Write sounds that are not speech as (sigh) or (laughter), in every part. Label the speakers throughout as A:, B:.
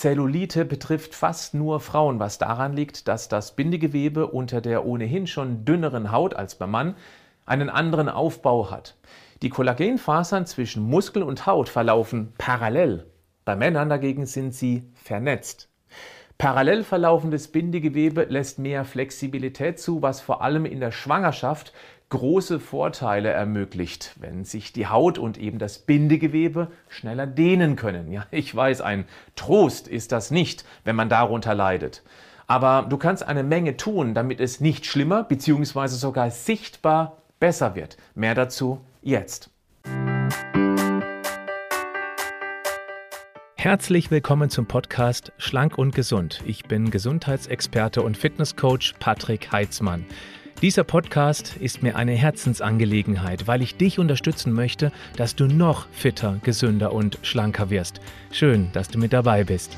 A: Zellulite betrifft fast nur Frauen, was daran liegt, dass das Bindegewebe unter der ohnehin schon dünneren Haut als beim Mann einen anderen Aufbau hat. Die Kollagenfasern zwischen Muskel und Haut verlaufen parallel. Bei Männern dagegen sind sie vernetzt. Parallel verlaufendes Bindegewebe lässt mehr Flexibilität zu, was vor allem in der Schwangerschaft große Vorteile ermöglicht, wenn sich die Haut und eben das Bindegewebe schneller dehnen können. Ja, (laughs) ich weiß, ein Trost ist das nicht, wenn man darunter leidet. Aber du kannst eine Menge tun, damit es nicht schlimmer bzw. sogar sichtbar besser wird. Mehr dazu jetzt. Herzlich willkommen zum Podcast Schlank und Gesund. Ich bin Gesundheitsexperte und Fitnesscoach Patrick Heitzmann. Dieser Podcast ist mir eine Herzensangelegenheit, weil ich dich unterstützen möchte, dass du noch fitter, gesünder und schlanker wirst. Schön, dass du mit dabei bist.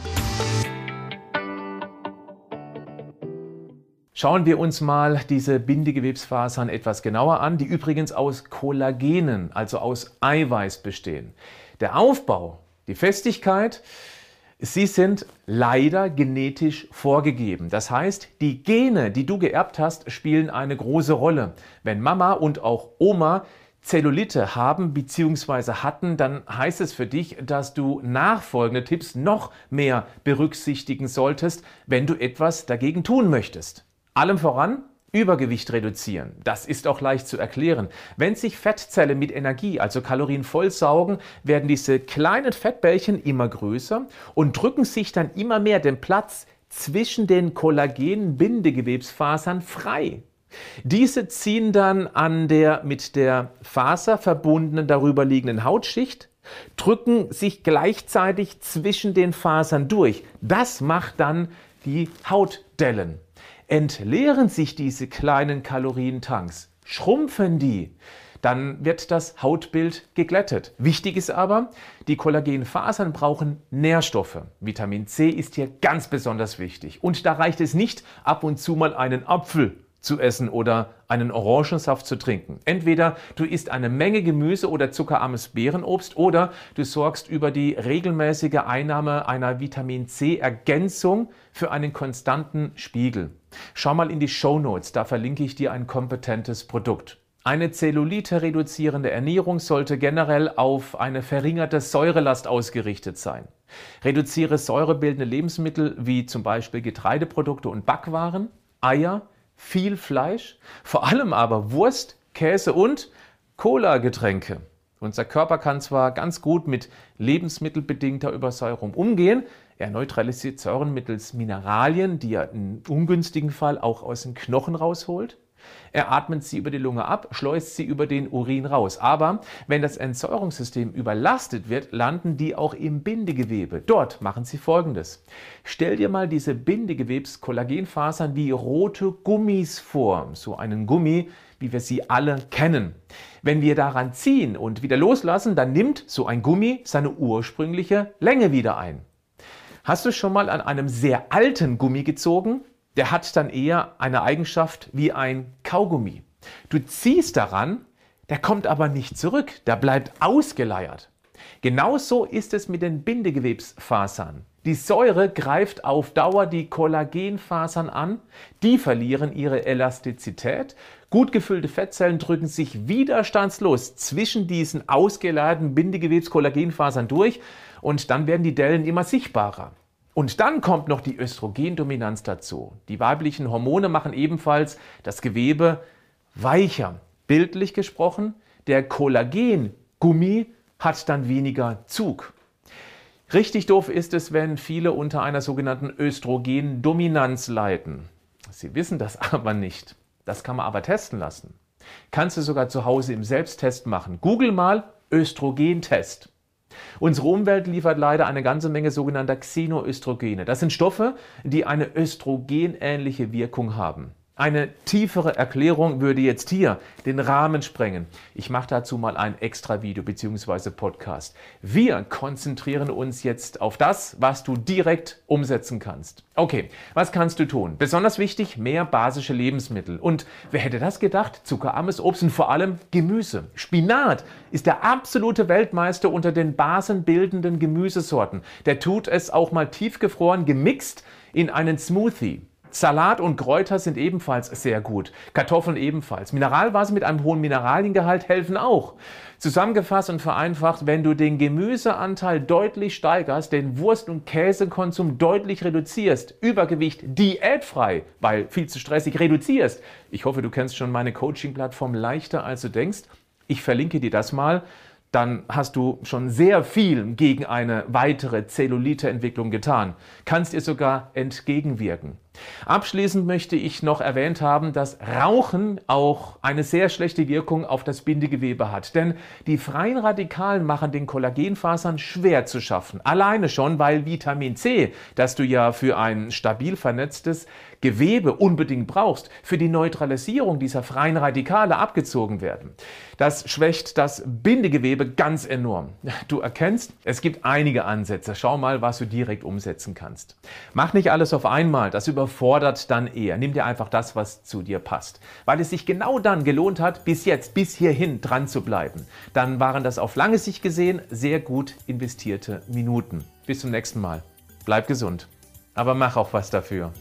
A: Schauen wir uns mal diese Bindegewebsfasern etwas genauer an, die übrigens aus Kollagenen, also aus Eiweiß bestehen. Der Aufbau, die Festigkeit, Sie sind leider genetisch vorgegeben. Das heißt, die Gene, die du geerbt hast, spielen eine große Rolle. Wenn Mama und auch Oma Zellulite haben bzw. hatten, dann heißt es für dich, dass du nachfolgende Tipps noch mehr berücksichtigen solltest, wenn du etwas dagegen tun möchtest. Allem voran Übergewicht reduzieren. Das ist auch leicht zu erklären. Wenn sich Fettzellen mit Energie, also Kalorien vollsaugen, werden diese kleinen Fettbällchen immer größer und drücken sich dann immer mehr den Platz zwischen den Kollagen-Bindegewebsfasern frei. Diese ziehen dann an der mit der Faser verbundenen darüber liegenden Hautschicht, drücken sich gleichzeitig zwischen den Fasern durch. Das macht dann die Hautdellen. Entleeren sich diese kleinen Kalorientanks, schrumpfen die, dann wird das Hautbild geglättet. Wichtig ist aber, die Kollagenfasern brauchen Nährstoffe. Vitamin C ist hier ganz besonders wichtig. Und da reicht es nicht, ab und zu mal einen Apfel zu essen oder einen Orangensaft zu trinken. Entweder du isst eine Menge Gemüse oder zuckerarmes Beerenobst oder du sorgst über die regelmäßige Einnahme einer Vitamin C Ergänzung für einen konstanten Spiegel. Schau mal in die Show Notes, da verlinke ich dir ein kompetentes Produkt. Eine Zellulite-reduzierende Ernährung sollte generell auf eine verringerte Säurelast ausgerichtet sein. Reduziere säurebildende Lebensmittel wie zum Beispiel Getreideprodukte und Backwaren, Eier, viel Fleisch, vor allem aber Wurst, Käse und Cola-Getränke. Unser Körper kann zwar ganz gut mit lebensmittelbedingter Übersäuerung umgehen, er neutralisiert Säuren mittels Mineralien, die er im ungünstigen Fall auch aus den Knochen rausholt. Er atmet sie über die Lunge ab, schleust sie über den Urin raus. Aber wenn das Entsäuerungssystem überlastet wird, landen die auch im Bindegewebe. Dort machen sie folgendes. Stell dir mal diese Bindegewebskollagenfasern wie rote Gummis vor. So einen Gummi, wie wir sie alle kennen. Wenn wir daran ziehen und wieder loslassen, dann nimmt so ein Gummi seine ursprüngliche Länge wieder ein. Hast du schon mal an einem sehr alten Gummi gezogen? Der hat dann eher eine Eigenschaft wie ein Kaugummi. Du ziehst daran, der kommt aber nicht zurück, der bleibt ausgeleiert. Genauso ist es mit den Bindegewebsfasern. Die Säure greift auf Dauer die Kollagenfasern an, die verlieren ihre Elastizität. Gut gefüllte Fettzellen drücken sich widerstandslos zwischen diesen ausgeleierten Bindegewebskollagenfasern durch und dann werden die Dellen immer sichtbarer. Und dann kommt noch die Östrogendominanz dazu. Die weiblichen Hormone machen ebenfalls das Gewebe weicher. Bildlich gesprochen, der Kollagengummi hat dann weniger Zug. Richtig doof ist es, wenn viele unter einer sogenannten Östrogendominanz leiden. Sie wissen das (laughs) aber nicht. Das kann man aber testen lassen. Kannst du sogar zu Hause im Selbsttest machen. Google mal Östrogentest. Unsere Umwelt liefert leider eine ganze Menge sogenannter Xenoöstrogene. Das sind Stoffe, die eine östrogenähnliche Wirkung haben. Eine tiefere Erklärung würde jetzt hier den Rahmen sprengen. Ich mache dazu mal ein extra Video bzw. Podcast. Wir konzentrieren uns jetzt auf das, was du direkt umsetzen kannst. Okay, was kannst du tun? Besonders wichtig, mehr basische Lebensmittel. Und wer hätte das gedacht? Zuckerarmes Obst und vor allem Gemüse. Spinat ist der absolute Weltmeister unter den basenbildenden Gemüsesorten. Der tut es auch mal tiefgefroren gemixt in einen Smoothie. Salat und Kräuter sind ebenfalls sehr gut. Kartoffeln ebenfalls. Mineralwasser mit einem hohen Mineraliengehalt helfen auch. Zusammengefasst und vereinfacht, wenn du den Gemüseanteil deutlich steigerst, den Wurst- und Käsekonsum deutlich reduzierst, Übergewicht diätfrei, weil viel zu stressig reduzierst. Ich hoffe, du kennst schon meine Coaching-Plattform leichter als du denkst. Ich verlinke dir das mal dann hast du schon sehr viel gegen eine weitere Zellulite-Entwicklung getan, kannst ihr sogar entgegenwirken. Abschließend möchte ich noch erwähnt haben, dass Rauchen auch eine sehr schlechte Wirkung auf das Bindegewebe hat. Denn die freien Radikalen machen den Kollagenfasern schwer zu schaffen. Alleine schon, weil Vitamin C, das du ja für ein stabil vernetztes Gewebe unbedingt brauchst, für die Neutralisierung dieser freien Radikale abgezogen werden. Das schwächt das Bindegewebe ganz enorm. Du erkennst, es gibt einige Ansätze. Schau mal, was du direkt umsetzen kannst. Mach nicht alles auf einmal. Das über überfordert dann eher. Nimm dir einfach das, was zu dir passt. Weil es sich genau dann gelohnt hat, bis jetzt, bis hierhin dran zu bleiben. Dann waren das auf lange Sicht gesehen sehr gut investierte Minuten. Bis zum nächsten Mal. Bleib gesund. Aber mach auch was dafür.